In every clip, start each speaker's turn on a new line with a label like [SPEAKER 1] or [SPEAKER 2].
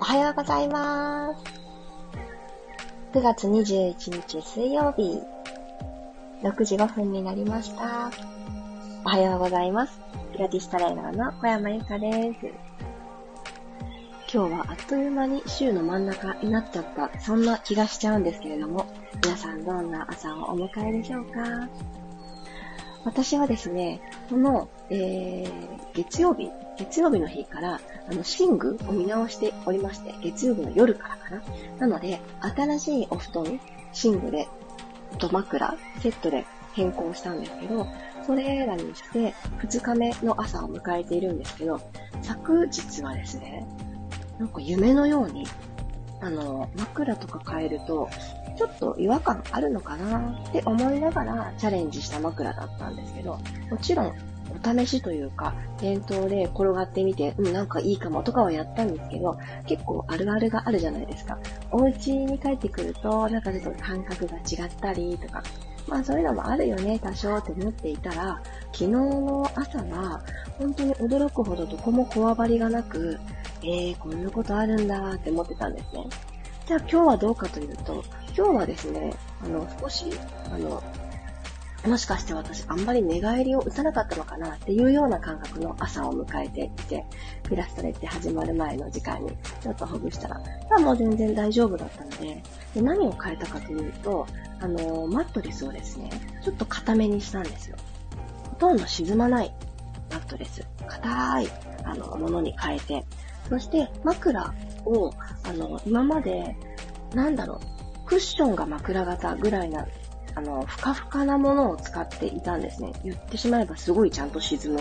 [SPEAKER 1] おはようございます。9月21日水曜日、6時5分になりました。おはようございます。ピラティストレーナーの小山由かです。今日はあっという間に週の真ん中になっちゃった、そんな気がしちゃうんですけれども、皆さんどんな朝をお迎えでしょうか？私はですね、この、えー、月曜日、月曜日の日から、あの、寝具を見直しておりまして、月曜日の夜からかな。なので、新しいお布団、寝具で、と枕、セットで変更したんですけど、それらにして、2日目の朝を迎えているんですけど、昨日はですね、なんか夢のように、あの、枕とか変えると、ちょっと違和感あるのかなって思いながらチャレンジした枕だったんですけど、もちろんお試しというか、店頭で転がってみて、うん、なんかいいかもとかはやったんですけど、結構あるあるがあるじゃないですか。お家に帰ってくると、なんかちょっと感覚が違ったりとか、まあそういうのもあるよね、多少って思っていたら、昨日の朝は、本当に驚くほどどこもこわばりがなく、えー、こんなことあるんだって思ってたんですね。じゃあ今日はどうかというと、今日はですね、あの、少し、あの、もしかして私あんまり寝返りを打たなかったのかなっていうような感覚の朝を迎えていて、ピラストレッチ始まる前の時間にちょっとほぐしたら、まあもう全然大丈夫だったので、で何を変えたかというと、あのマットレスをですね、ちょっと固めにしたんですよ。ほとんど沈まないマットレス、硬いあのものに変えて、そして枕を、あの、今まで、なんだろう、クッションが枕型ぐらいなあの、ふかふかなものを使っていたんですね。言ってしまえばすごいちゃんと沈む。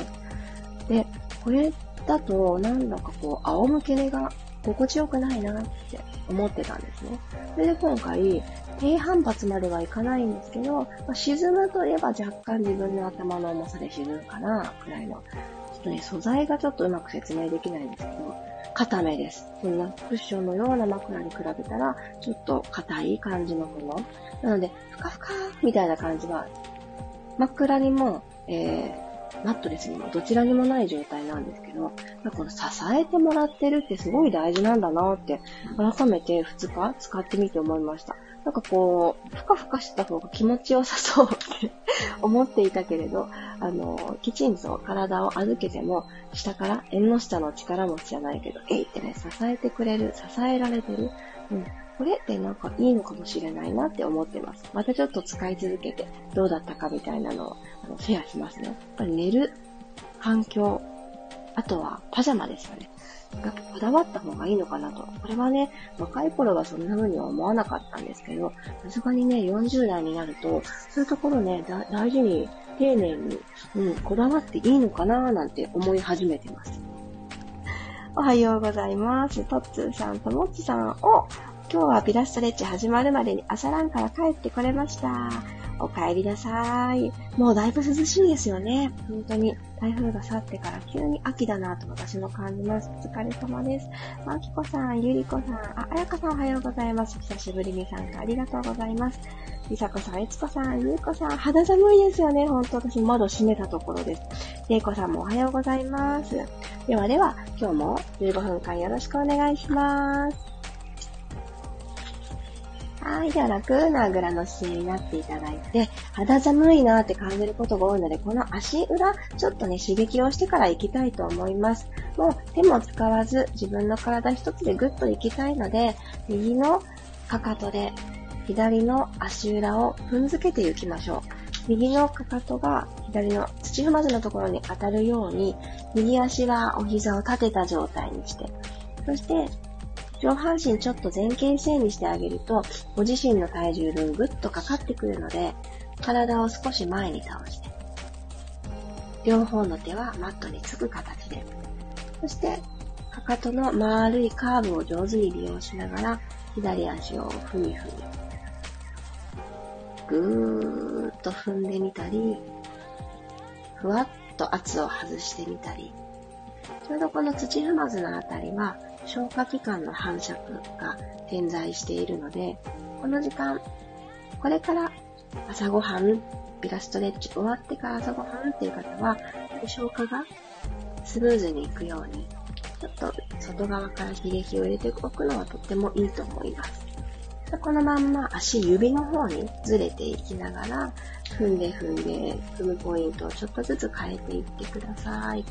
[SPEAKER 1] で、これだと、なんだかこう、仰向け寝が心地よくないなって思ってたんですね。それで今回、低反発まではいかないんですけど、まあ、沈むといえば若干自分の頭の重さで沈むかな、くらいの。ちょっとね、素材がちょっとうまく説明できないんですけど、硬めです。こんなクッションのような枕に比べたら、ちょっと硬い感じのもの。なので、ふかふかみたいな感じは、枕にも、えー、マットレスにもどちらにもない状態なんですけど、この支えてもらってるってすごい大事なんだなって、改めて2日使ってみて思いました。なんかこう、ふかふかした方が気持ちよさそうって 思っていたけれど、あの、きちんと体を預けても、下から、縁の下の力持ちじゃないけど、えいってね、支えてくれる、支えられてる。うん。これってなんかいいのかもしれないなって思ってます。またちょっと使い続けて、どうだったかみたいなのを、あの、シェアしますね。やっぱり寝る環境、あとはパジャマですよね。やっぱこだわった方がいいのかなと。これはね、若い頃はそんな風には思わなかったんですけど、さすがにね、40代になると、そういうところね、大事に、丁寧に、うん、こだわっていいのかななんて思い始めてます。おはようございます。トッツーさんとモッチさんを、今日はピラストレッチ始まるまでに朝ランから帰ってこれました。お帰りなさーい。もうだいぶ涼しいですよね。本当に。台風が去ってから急に秋だなと私も感じます。お疲れ様です。まきこさん、ゆりこさん、あ、あやかさんおはようございます。久しぶりに参加ありがとうございます。りさこさん、えつこさん、ゆうこさん、肌寒いですよね。ほんと私窓閉めたところです。れいこさんもおはようございます。ではでは、今日も15分間よろしくお願いします。はい。では楽なぐらの姿勢になっていただいて、肌寒いなって感じることが多いので、この足裏、ちょっとね、刺激をしてから行きたいと思います。もう手も使わず、自分の体一つでぐっと行きたいので、右のかかとで左の足裏を踏んづけていきましょう。右のかかとが左の土踏まずのところに当たるように、右足はお膝を立てた状態にして、そして上半身ちょっと前傾姿勢にしてあげると、ご自身の体重分ぐっとかかってくるので、体を少し前に倒して、両方の手はマットにつく形で、そして、かかとの丸いカーブを上手に利用しながら、左足を踏み踏み、ぐーっと踏んでみたり、ふわっと圧を外してみたり、ちょうどこの土踏まずのあたりは、消化器官の反射区が点在しているので、この時間、これから朝ごはん、ピラストレッチ終わってから朝ごはんっていう方は、消化がスムーズにいくように、ちょっと外側から刺激を入れておくのはとってもいいと思います。このまんま足指の方にずれていきながら、踏んで踏んで、踏むポイントをちょっとずつ変えていってください。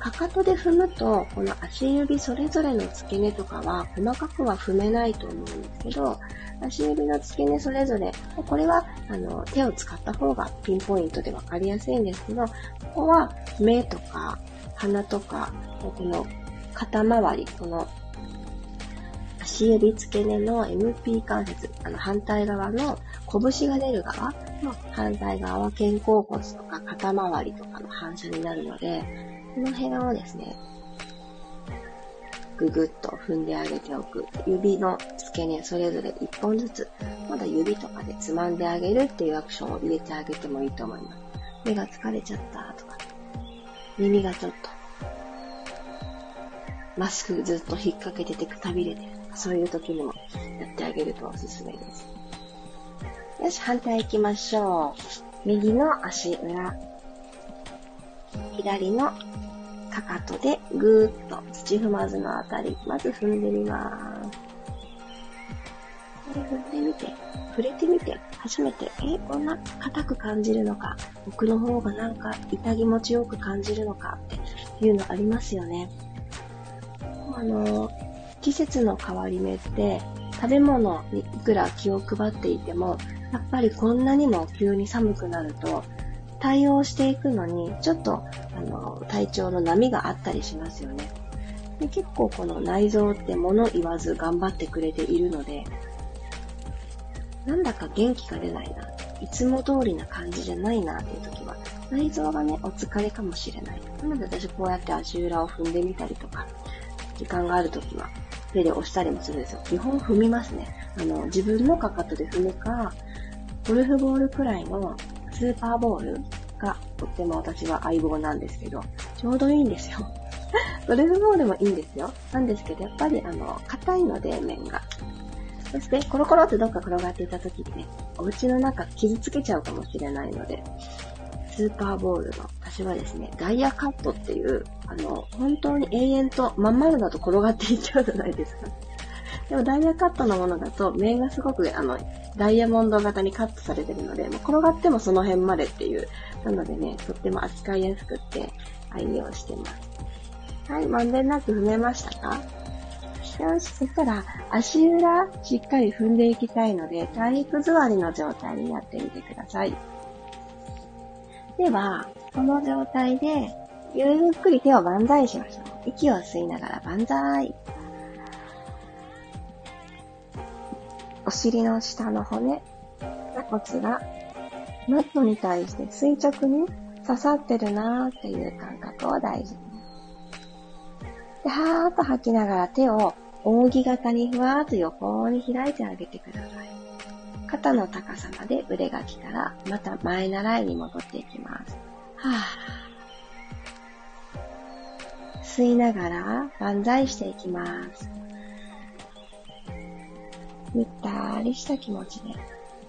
[SPEAKER 1] かかとで踏むと、この足指それぞれの付け根とかは細かくは踏めないと思うんですけど、足指の付け根それぞれ、これはあの手を使った方がピンポイントでわかりやすいんですけど、ここは目とか鼻とか、この肩周り、この足指付け根の MP 関節、あの反対側の拳が出る側の反対側は肩甲骨とか肩周りとかの反射になるので、この辺をですね、ぐぐっと踏んであげておく。指の付け根それぞれ1本ずつ、まだ指とかでつまんであげるっていうアクションを入れてあげてもいいと思います。目が疲れちゃったとか、耳がちょっと、マスクずっと引っ掛けててくたびれてるとか、そういう時にもやってあげるとおすすめです。よし、反対行きましょう。右の足裏、左のかかとでぐーっと土踏まずのあたり、まず踏んでみます。踏んでみて、触れてみて、初めて、え、こんな硬く感じるのか、僕の方がなんか痛気持ちよく感じるのかっていうのありますよね。あの、季節の変わり目って、食べ物にいくら気を配っていても、やっぱりこんなにも急に寒くなると、対応していくのに、ちょっと、あの、体調の波があったりしますよね。で結構この内臓って物言わず頑張ってくれているので、なんだか元気が出ないな、いつも通りな感じじゃないなっていう時は、内臓がね、お疲れかもしれない。なので私こうやって足裏を踏んでみたりとか、時間がある時は手で押したりもするんですよ。基本踏みますね。あの、自分のかかとで踏むか、ゴルフボールくらいのスーパーボールがとっても私は相棒なんですけど、ちょうどいいんですよ。ゴルフボールもいいんですよ。なんですけど、やっぱりあの、硬いので、面が。そして、コロコロってどっか転がっていた時にね、お家の中傷つけちゃうかもしれないので、スーパーボールの、私はですね、ダイヤカットっていう、あの、本当に永遠とまん丸だと転がっていっちゃうじゃないですか。でもダイヤカットのものだと、面がすごく、あの、ダイヤモンド型にカットされてるので、まあ、転がってもその辺までっていう。なのでね、とっても扱いやすくって愛用してます。はい、まんべんなく踏めましたか？よし、そしたら足裏しっかり踏んでいきたいので、体育座りの状態になってみてください。では、この状態で、ゆっくり手を万歳しましょう。息を吸いながら万歳。お尻の下の骨、座骨がマットに対して垂直に刺さってるなーっていう感覚を大事に。で、はーっと吐きながら手を扇形にふわーっと横に開いてあげてください。肩の高さまで腕が来たら、また前習いに戻っていきます。はぁ。吸いながら万歳していきます。ゆったりした気持ちで。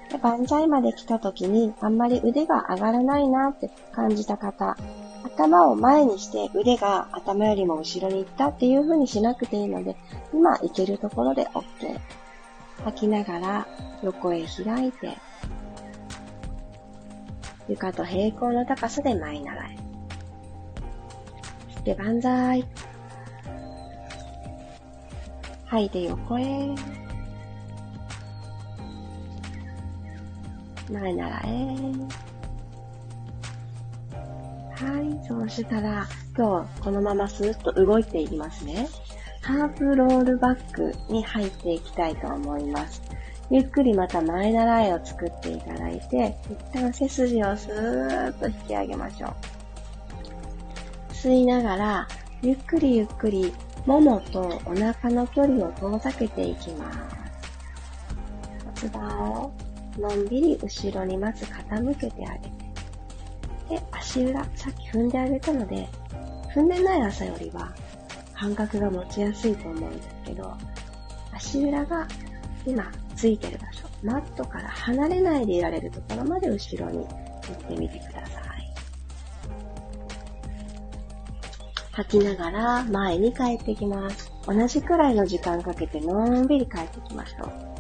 [SPEAKER 1] で万歳まで来た時にあんまり腕が上がらないなって感じた方、頭を前にして腕が頭よりも後ろに行ったっていう風にしなくていいので、今行けるところで OK。吐きながら横へ開いて、床と平行の高さで前習え。吸って万歳。吐いて横へ。前ならえはい、そうしたら、今日このままスーッと動いていきますね。ハーフロールバックに入っていきたいと思います。ゆっくりまた前習いを作っていただいて、一旦背筋をスーッと引き上げましょう。吸いながら、ゆっくりゆっくり、ももとお腹の距離を遠ざけていきます。骨盤をのんびり後ろにまず傾けてあげて。で、足裏、さっき踏んであげたので、踏んでない朝よりは感覚が持ちやすいと思うんですけど、足裏が今ついてる場所、マットから離れないでいられるところまで後ろに行ってみてください。吐きながら前に帰ってきます。同じくらいの時間かけてのんびり帰ってきましょう。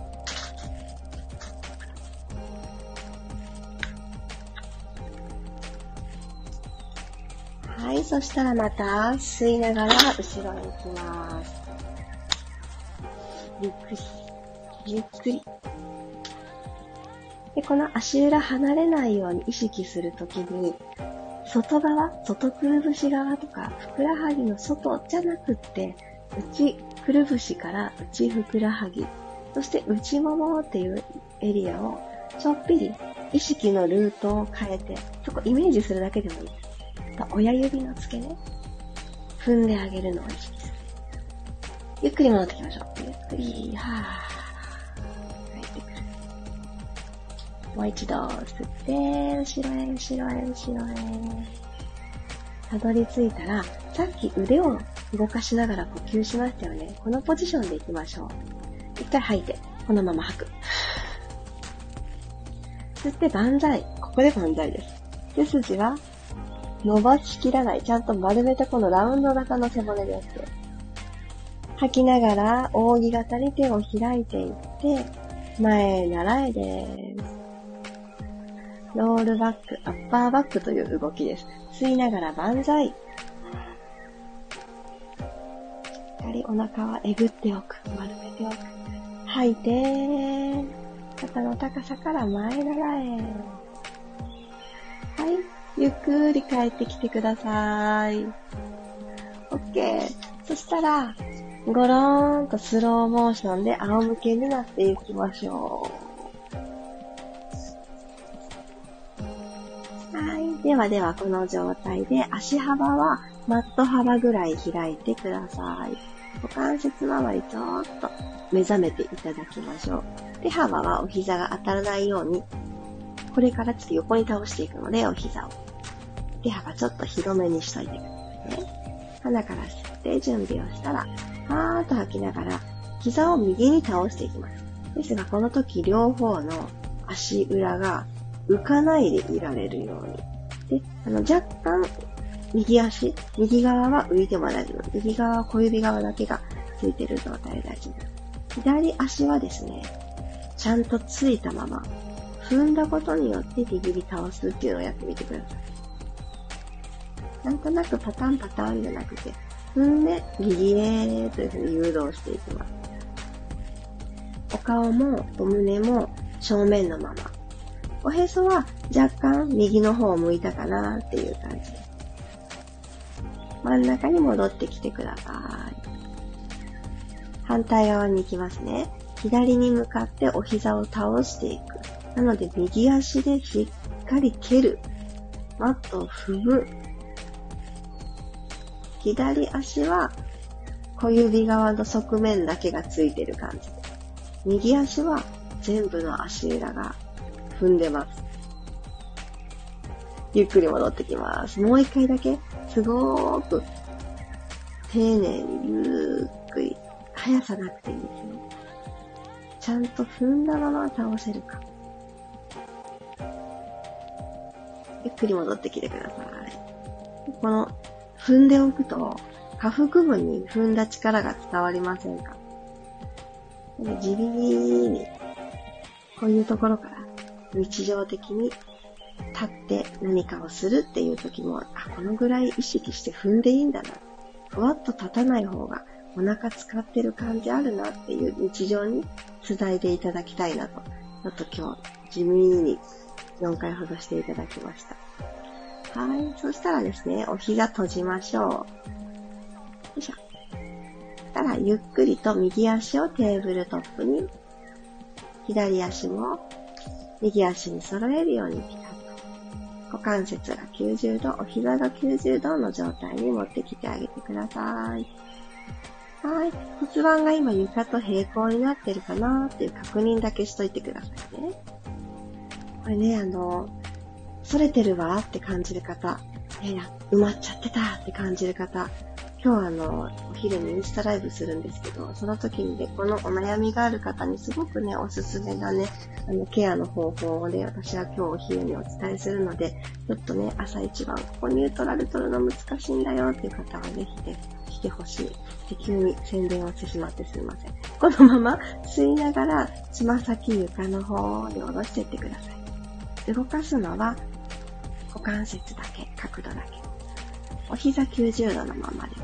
[SPEAKER 1] そしたらまた吸いながら後ろに行きます。ゆっくり、ゆっくり。で、この足裏離れないように意識するときに、外側、外くるぶし側とか、ふくらはぎの外じゃなくって、内くるぶしから内ふくらはぎ、そして内ももっていうエリアをちょっぴり意識のルートを変えて、そこイメージするだけでもいいで親指の付け根、踏んであげるのを意識する。ゆっくり戻ってきましょう。ゆっくり、はぁ、帰ってく。もう一度吸って、後ろへ、後ろへ、後ろへ。たどり着いたら、さっき腕を動かしながら呼吸しましたよね。このポジションでいきましょう。一回吐いて、このまま吐く。吸って万歳。ここで万歳です。背筋は伸ばしきらない。ちゃんと丸めたこのラウンド型の背骨でやって。吐きながら扇形に手を開いていって、前へ習えです。ロールバック、アッパーバックという動きです。吸いながら万歳。しっかりお腹はえぐっておく。丸めておく。吐いて、肩の高さから前習え。はい。ゆっくり帰ってきてください。OK。そしたら、ごろーんとスローモーションで仰向けになっていきましょう。はい。ではでは、この状態で足幅はマット幅ぐらい開いてください。股関節周りちょっと目覚めていただきましょう。手幅はお膝が当たらないようにこれからちょっと横に倒していくので、お膝を。手幅ちょっと広めにしといてくださいね。鼻から吸って準備をしたら、はーっと吐きながら、膝を右に倒していきます。ですが、この時両方の足裏が浮かないでいられるように。で、あの、若干、右足、右側は浮いても大丈夫。右側は小指側だけがついてる状態で大丈夫。左足はですね、ちゃんとついたまま、踏んだことによって右に倒すっていうのをやってみてください。なんとなくパターンパターンじゃなくて、踏んで右へというふうに誘導していきます。お顔もお胸も正面のまま。おへそは若干右の方を向いたかなっていう感じ。真ん中に戻ってきてください。反対側に行きますね。左に向かってお膝を倒していく。なので、右足でしっかり蹴る。マットを踏む。左足は小指側の側面だけがついてる感じ。右足は全部の足裏が踏んでます。ゆっくり戻ってきます。もう一回だけ、すごーく、丁寧にゆっくり、速さなくていいですよ。ちゃんと踏んだまま倒せるか。ゆっくり戻ってきてください。この、踏んでおくと、下腹部に踏んだ力が伝わりませんか？地味に、こういうところから日常的に立って何かをするっていう時も、あ、このぐらい意識して踏んでいいんだな。ふわっと立たない方がお腹使ってる感じあるなっていう日常に伝えていただきたいなと。ちょっと今日地味に4回ほどしていただきました。はい。そしたらですね、お膝閉じましょう。よいしょ。そしたら、ゆっくりと右足をテーブルトップに、左足も右足に揃えるようにピタッと。股関節が90度、お膝が90度の状態に持ってきてあげてください。はい。骨盤が今床と平行になってるかなっていう確認だけしといてくださいね。これね、あの、反れてるわって感じる方、いやいや、埋まっちゃってたって感じる方、今日あの、お昼にインスタライブするんですけど、その時にね、このお悩みがある方にすごくね、おすすめなね、あの、ケアの方法をね、私は今日お昼にお伝えするので、ちょっとね、朝一番、ここニュートラル取るの難しいんだよっていう方はぜひね、来てほしい。急に宣伝をしてしまってすいません。このまま吸いながら、つま先床の方に下ろしていってください。動かすのは、股関節だけ、角度だけ。お膝90度のままで。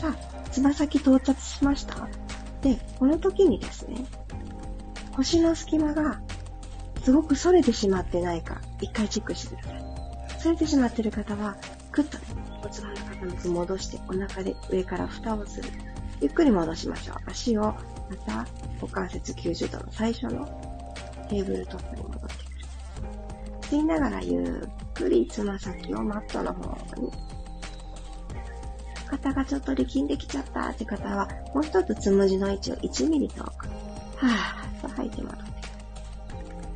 [SPEAKER 1] さあ、つま先到達しましたで、この時にですね、腰の隙間がすごく反れてしまってないか、一回チェックしてください。反れてしまってる方は、クッとね、骨盤の傾き戻して、お腹で上から蓋をする。ゆっくり戻しましょう。足を、また、股関節90度の最初のテーブルトップに戻ってくる。吸いながらゆっくりつま先をマットの方に肩がちょっと力んできちゃったって方は、もう一つつむじの位置を1ミリ遠く。はぁ、と吐いて戻って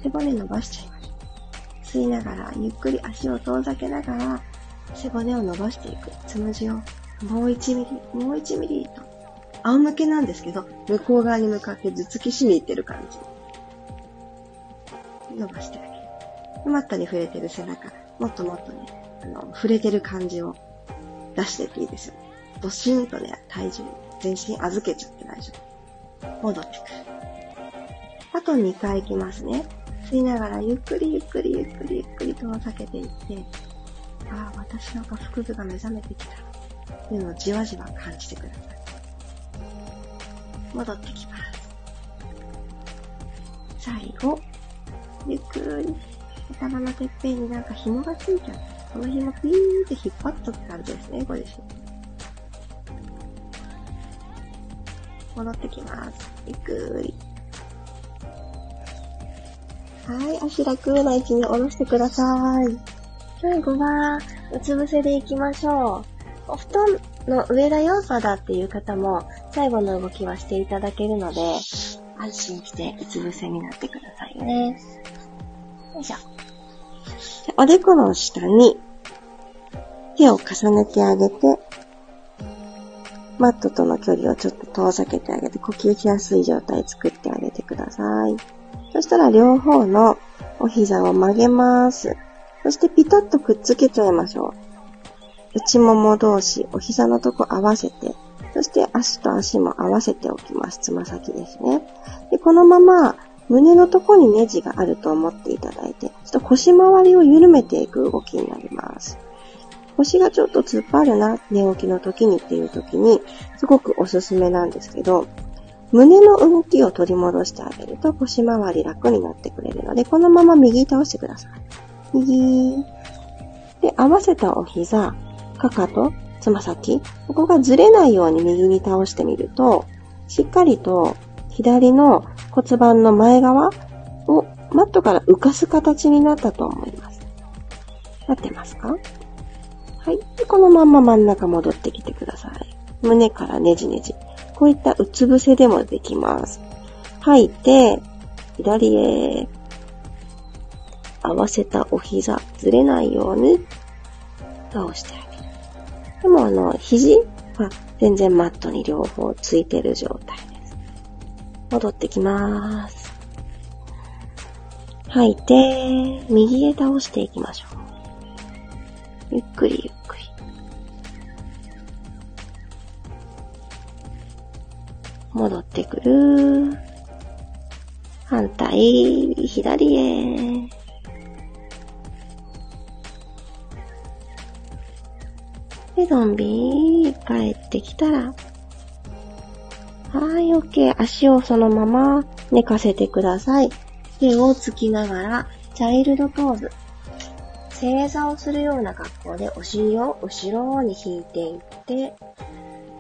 [SPEAKER 1] 背骨伸ばしちゃいましょう。吸いながら、ゆっくり足を遠ざけながら、背骨を伸ばしていく。つむじを、もう1ミリ、もう1ミリと。仰向けなんですけど、向こう側に向かって頭突きしに行ってる感じ。伸ばしてあげる。マットに触れてる背中、もっともっとね、あの、触れてる感じを出してっていいですよ。ドシュンとね、体重、全身預けちゃって大丈夫。戻ってくる。あと2回行きますね。吸いながらゆっくりゆっくりゆっくりゆっくり遠ざけていって、ああ、私の下腹部が目覚めてきた。というのをじわじわ感じてください。戻ってきます。最後、ゆっくり頭のてっぺんになんか紐がついちゃって、この紐ピーンって引っ張っとく感じですね、ご自身。戻ってきます。ゆっくり。はい、足楽な位置に下ろしてください。最後は、うつ伏せでいきましょう。お布団の上だよ、まだっていう方も、最後の動きはしていただけるので、安心してうつ伏せになってくださいね。よいしょ。おでこの下に手を重ねてあげて、マットとの距離をちょっと遠ざけてあげて、呼吸しやすい状態作ってあげてください。そしたら両方のお膝を曲げます。そしてピタッとくっつけちゃいましょう。内もも同士、お膝のとこ合わせて、そして足と足も合わせておきます。つま先ですね。で、このまま胸のとこにネジがあると思っていただいて、ちょっと腰回りを緩めていく動きになります。腰がちょっと突っ張るな、寝起きの時にっていう時に、すごくおすすめなんですけど、胸の動きを取り戻してあげると腰回り楽になってくれるので、このまま右倒してください。右。で、合わせたお膝、かかと、つま先、ここがずれないように右に倒してみると、しっかりと左の骨盤の前側をマットから浮かす形になったと思います。なってますか？はい。で、このまんま真ん中戻ってきてください。胸からねじねじ。こういったうつ伏せでもできます。吐いて、左へ。合わせたお膝、ずれないように倒してあげる。でもあの、肘は全然マットに両方ついてる状態。戻ってきます。吐いて、右へ倒していきましょう。ゆっくりゆっくり。戻ってくる。反対、左へ。で、ゾンビ、帰ってきたら、はい、オッケー。足をそのまま寝かせてください。手をつきながら、チャイルドポーズ。正座をするような格好でお尻を後ろに引いていって、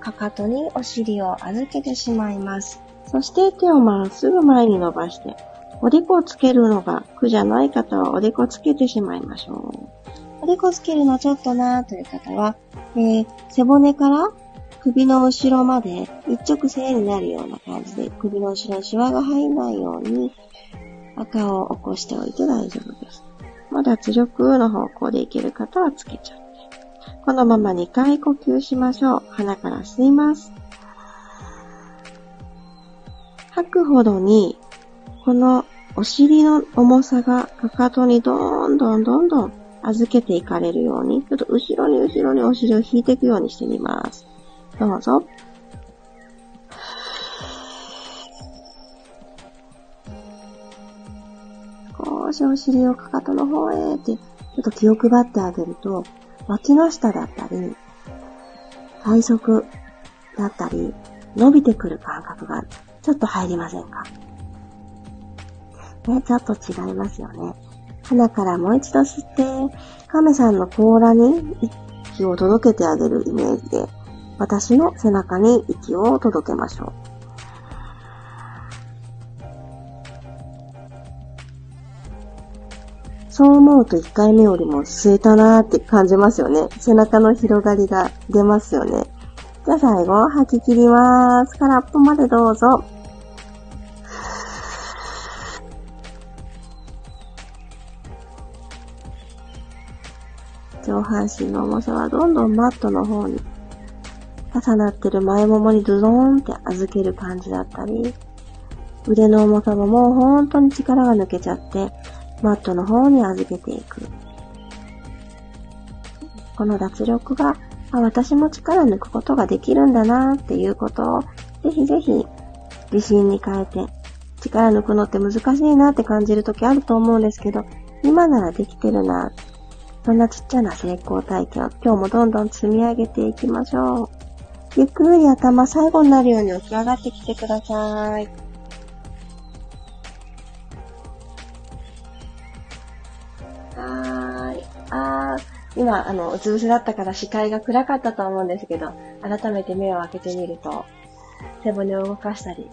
[SPEAKER 1] かかとにお尻を預けてしまいます。そして手をまっすぐ前に伸ばして、おでこをつけるのが苦じゃない方はおでこつけてしまいましょう。おでこつけるのちょっとなーという方は、えー、背骨から首の後ろまで一直線になるような感じで首の後ろにシワが入らないように赤を起こしておいて大丈夫です。まだ圧力の方向でいける方はつけちゃって。
[SPEAKER 2] このまま2回呼吸しましょう。鼻から吸います。吐くほどに、このお尻の重さがかかとにどんどんどんどん預けていかれるように、ちょっと後ろに後ろにお尻を引いていくようにしてみます。どうぞ。少しお尻をかかとの方へって、ちょっと気を配ってあげると、脇の下だったり、体側だったり、伸びてくる感覚がちょっと入りませんか？ね、ちょっと違いますよね。鼻からもう一度吸って、亀さんの甲羅に息を届けてあげるイメージで、私の背中に息を届けましょう。そう思うと1回目よりも吸えたなーって感じますよね。背中の広がりが出ますよね。じゃあ最後、吐き切ります。空っぽまでどうぞ。上半身の重さはどんどんマットの方に重なってる前ももにドドーンって預ける感じだったり、腕の重さももう本当に力が抜けちゃって、マットの方に預けていく。この脱力が、あ、私も力抜くことができるんだなっていうことを、ぜひぜひ自信に変えて、力抜くのって難しいなって感じる時あると思うんですけど、今ならできてるな。そんなちっちゃな成功体験を今日もどんどん積み上げていきましょう。ゆっくり頭最後になるように起き上がってきてください。はーい。あー、今、あの、うつ伏せだったから視界が暗かったと思うんですけど、改めて目を開けてみると、背骨を動かしたり、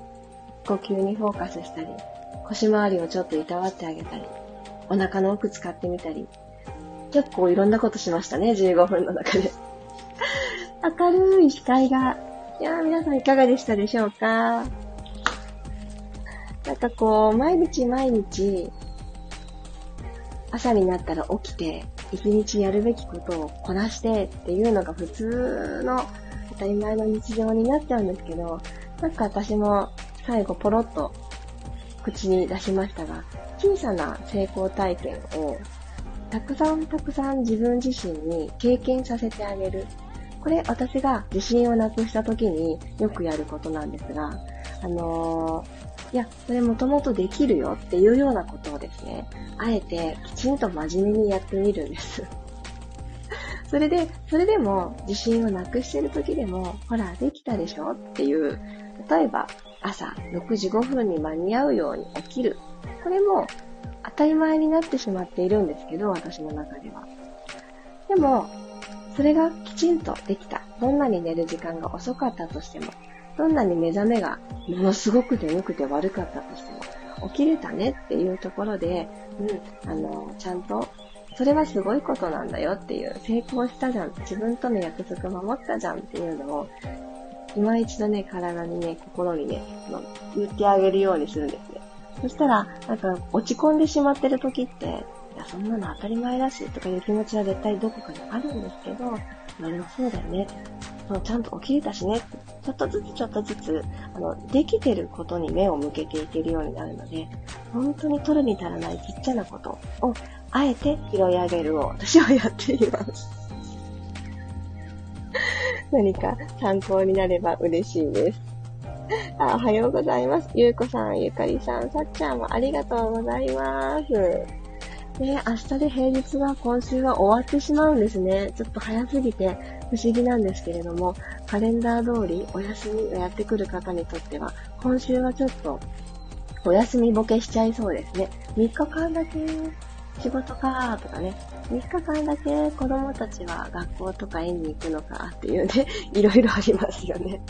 [SPEAKER 2] 呼吸にフォーカスしたり、腰回りをちょっといたわってあげたり、お腹の奥使ってみたり、結構いろんなことしましたね、15分の中で。明るい視界が。いやー、皆さんいかがでしたでしょうか？なんかこう、毎日毎日、朝になったら起きて、一日やるべきことをこなしてっていうのが普通の当たり前の日常になっちゃうんですけど、なんか私も最後ポロッと口に出しましたが、小さな成功体験をたくさんたくさん自分自身に経験させてあげる。これ私が自信をなくした時によくやることなんですが、あのーいや、それもともとできるよっていうようなことをですね、あえてきちんと真面目にやってみるんです。それで、それでも自信をなくしてる時でも、ほら、できたでしょっていう、例えば朝6時5分に間に合うように起きる。これも当たり前になってしまっているんですけど、私の中では。でも、それがきちんとできた。どんなに寝る時間が遅かったとしても、どんなに目覚めがものすごく眠くて悪かったとしても、起きれたねっていうところで、うん、あの、ちゃんと、それはすごいことなんだよっていう、成功したじゃん、自分との約束守ったじゃんっていうのを、今一度ね、体にね、心にね、言ってあげるようにするんですね。そしたら、なんか落ち込んでしまってる時って、や、そんなの当たり前だし、とかいう気持ちは絶対どこかにあるんですけど、なるほど、そうだよね。そうちゃんと起きれたしね。ちょっとずつちょっとずつ、あの、できてることに目を向けていけるようになるので、本当に取るに足らないちっちゃなことを、あえて拾い上げるを私はやっています。何か参考になれば嬉しいです。あおはようございます。ゆうこさん、ゆかりさん、さっちゃんもありがとうございます。ね、明日で平日は今週は終わってしまうんですね。ちょっと早すぎて不思議なんですけれども、カレンダー通りお休みがやってくる方にとっては、今週はちょっとお休みボケしちゃいそうですね。3日間だけ仕事かとかね、3日間だけ子供たちは学校とか園に行くのかっていうね、いろいろありますよね。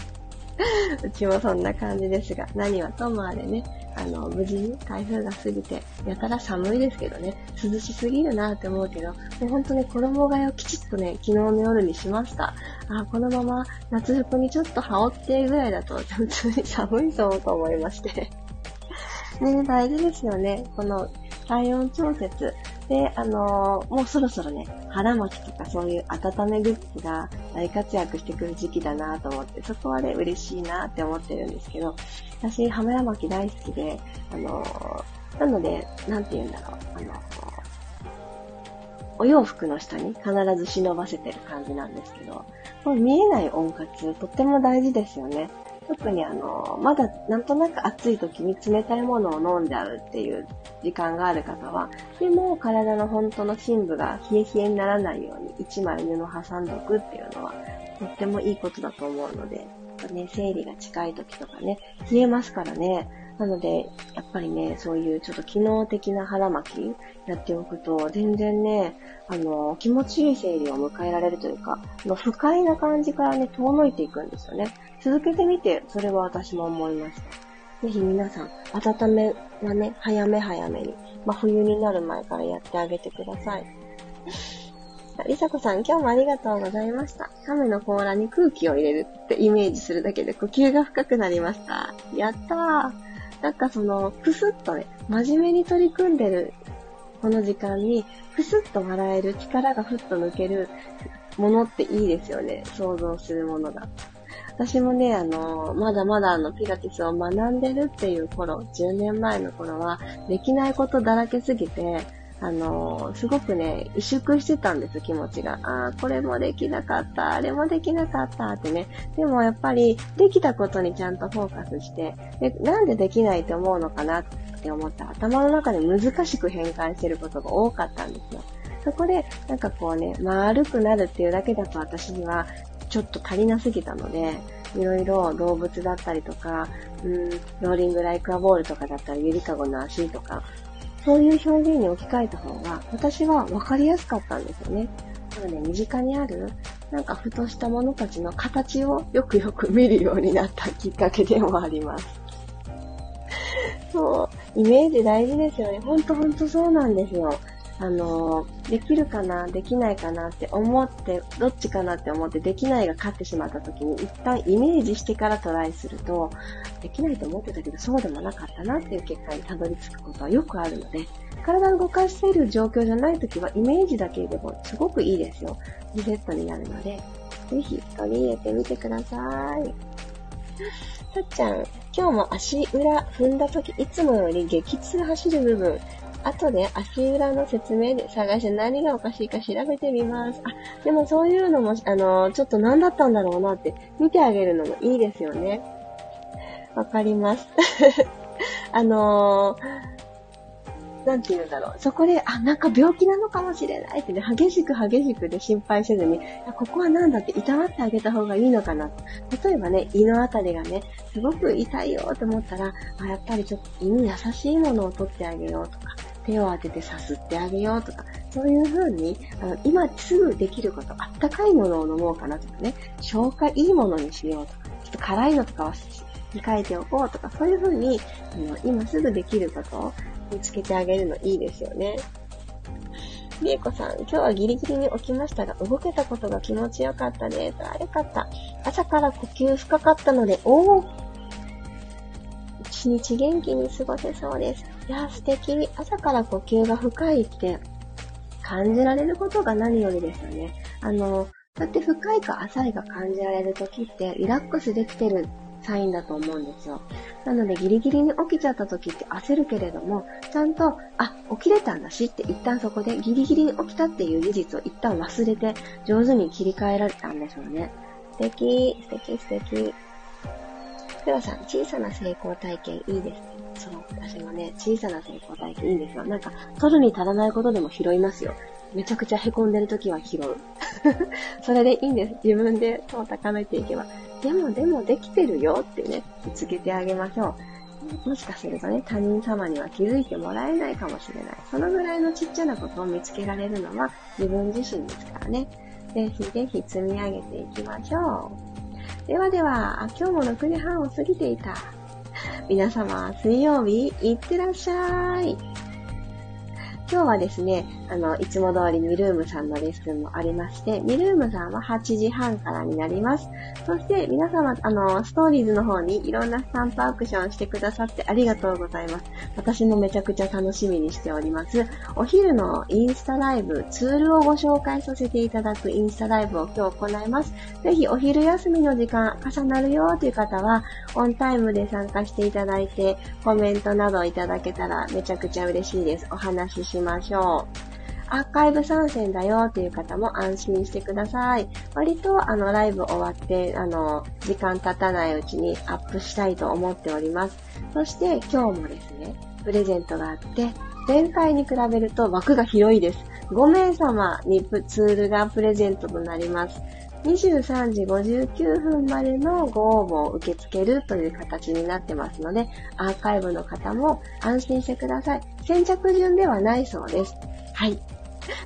[SPEAKER 2] うちもそんな感じですが、何はともあれね、あの、無事に台風が過ぎて、やたら寒いですけどね、涼しすぎるなって思うけど、もうほんとね、衣替えをきちっとね、昨日の夜にしました。あ、このまま夏服にちょっと羽織ってぐらいだと、普通に寒いぞと思いまして。ね、大事ですよね。この体温調節。で、あのー、もうそろそろね、腹巻きとかそういう温めグッズが大活躍してくる時期だなと思って、そこはね、嬉しいなって思ってるんですけど、私、浜巻き大好きで、あのー、なので、なんて言うんだろう、あのーお洋服の下に必ず忍ばせてる感じなんですけど、この見えない温活、とっても大事ですよね。特にあの、まだなんとなく暑い時に冷たいものを飲んじゃうっていう時間がある方は、でも体の本当の深部が冷え冷えにならないように一枚布を挟んでおくっていうのは、とってもいいことだと思うので、ね、生理が近い時とかね、冷えますからね、なので、やっぱりね、そういうちょっと機能的な腹巻きやっておくと、全然ね、あの、気持ちいい生理を迎えられるというか、の不快な感じからね、遠のいていくんですよね。続けてみて、それは私も思いました。ぜひ皆さん、温めはね、早め早めに、まあ、冬になる前からやってあげてください。りさこさん、今日もありがとうございました。亀の甲羅に空気を入れるってイメージするだけで呼吸が深くなりました。やったー。なんかその、くすっとね、真面目に取り組んでるこの時間に、くすっと笑える力がふっと抜けるものっていいですよね。想像するものが。私もね、あの、まだまだあの、ピラティスを学んでるっていう頃、10年前の頃は、できないことだらけすぎて、あの、すごくね、萎縮してたんです、気持ちが。ああ、これもできなかった、あれもできなかったってね。でもやっぱり、できたことにちゃんとフォーカスして、で、なんでできないと思うのかなって思った頭の中で難しく変換してることが多かったんですよ。そこで、なんかこうね、丸くなるっていうだけだと私には、ちょっと足りなすぎたので、いろいろ動物だったりとか、うん、ローリングライクアボールとかだったり、ゆりかごの足とか、そういう表現に置き換えた方が、私は分かりやすかったんですよね。なので、身近にある、なんかふとしたものたちの形をよくよく見るようになったきっかけでもあります。そう、イメージ大事ですよね。ほんとほんとそうなんですよ。あの、できるかな、できないかなって思って、どっちかなって思ってできないが勝ってしまった時に、一旦イメージしてからトライすると、できないと思ってたけど、そうでもなかったなっていう結果にたどり着くことはよくあるので、体を動かしている状況じゃない時は、イメージだけでもすごくいいですよ。リセットになるので、ぜひ取り入れてみてください。さっちゃん、今日も足裏踏んだ時、いつもより激痛走る部分、後で足裏の説明で探して何がおかしいか調べてみます。あ、でもそういうのも、あの、ちょっと何だったんだろうなって見てあげるのもいいですよね。わかります。あのー、なんて言うんだろう。そこで、あ、なんか病気なのかもしれないってね、激しく激しくで心配せずに、ここはなんだっていたわってあげた方がいいのかな。例えばね、胃のあたりがね、すごく痛いよって思ったら、あ、やっぱりちょっと胃に優しいものを取ってあげようとか、手を当ててさすってあげようとか、そういう風に、あの、今すぐできること、あったかいものを飲もうかなとかね、消化いいものにしようとか、ちょっと辛いのとかは控えておこうとか、そういう風に、あの、今すぐできることを見つけてあげるのいいですよね。りえこさん、今日はギリギリに起きましたが、動けたことが気持ちよかったです。あ、よかった。朝から呼吸深かったので、おー一日元気に過ごせそうです。いや、素敵。朝から呼吸が深いって感じられることが何よりですよね。あの、だって深いか浅いか感じられる時ってリラックスできてるサインだと思うんですよ。なのでギリギリに起きちゃった時って焦るけれども、ちゃんと、あ、起きれたんだしって一旦そこでギリギリに起きたっていう事実を一旦忘れて上手に切り替えられたんでしょうね。素敵、素敵、素敵。ではさん、小さな成功体験いいです。そう、私もね、小さな成功体験いいんですよ。なんか、取るに足らないことでも拾いますよ。めちゃくちゃ凹んでる時は拾う。それでいいんです。自分で手を高めていけば。でもでもできてるよってね、見つけてあげましょう。もしかするとね、他人様には気づいてもらえないかもしれない。そのぐらいのちっちゃなことを見つけられるのは自分自身ですからね。ぜひぜひ積み上げていきましょう。ではでは、今日も6時半を過ぎていた。皆様、水曜日、いってらっしゃい。今日はですね、あの、いつも通りミルームさんのレッスンもありまして、ミルームさんは8時半からになります。そして皆様、あの、ストーリーズの方にいろんなスタンプアクションしてくださってありがとうございます。私もめちゃくちゃ楽しみにしております。お昼のインスタライブ、ツールをご紹介させていただくインスタライブを今日行います。ぜひお昼休みの時間重なるよという方は、オンタイムで参加していただいて、コメントなどいただけたらめちゃくちゃ嬉しいです。お話ししましょう。アーカイブ参戦だよっていう方も安心してください。割とあのライブ終わって、あの、時間経たないうちにアップしたいと思っております。そして今日もですね、プレゼントがあって、前回に比べると枠が広いです。5名様にツールがプレゼントとなります。23時59分までのご応募を受け付けるという形になってますので、アーカイブの方も安心してください。先着順ではないそうです。はい。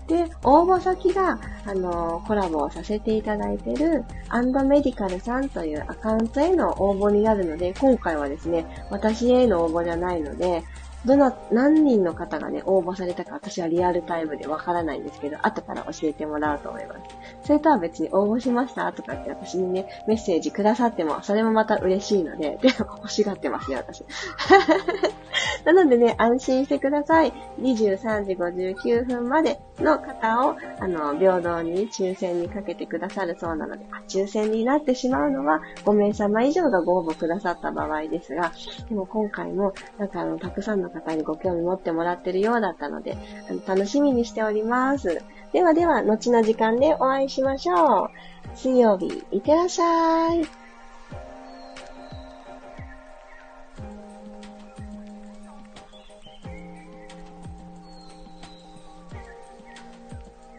[SPEAKER 2] で、応募先が、あの、コラボをさせていただいてる、アンドメディカルさんというアカウントへの応募になるので、今回はですね、私への応募じゃないので、どな、何人の方がね、応募されたか私はリアルタイムでわからないんですけど、後から教えてもらおうと思います。それとは別に応募しましたとかって私にね、メッセージくださっても、それもまた嬉しいので、でも、欲しがってますね、私。なのでね、安心してください。23時59分までの方を、あの、平等に抽選にかけてくださるそうなので、抽選になってしまうのは5名様以上がご応募くださった場合ですが、でも今回も、なんかあの、たくさんの方にご興味持ってもらってるようだったので、あの楽しみにしております。ではでは、後の時間でお会いしましょう。水曜日、いってらっしゃい。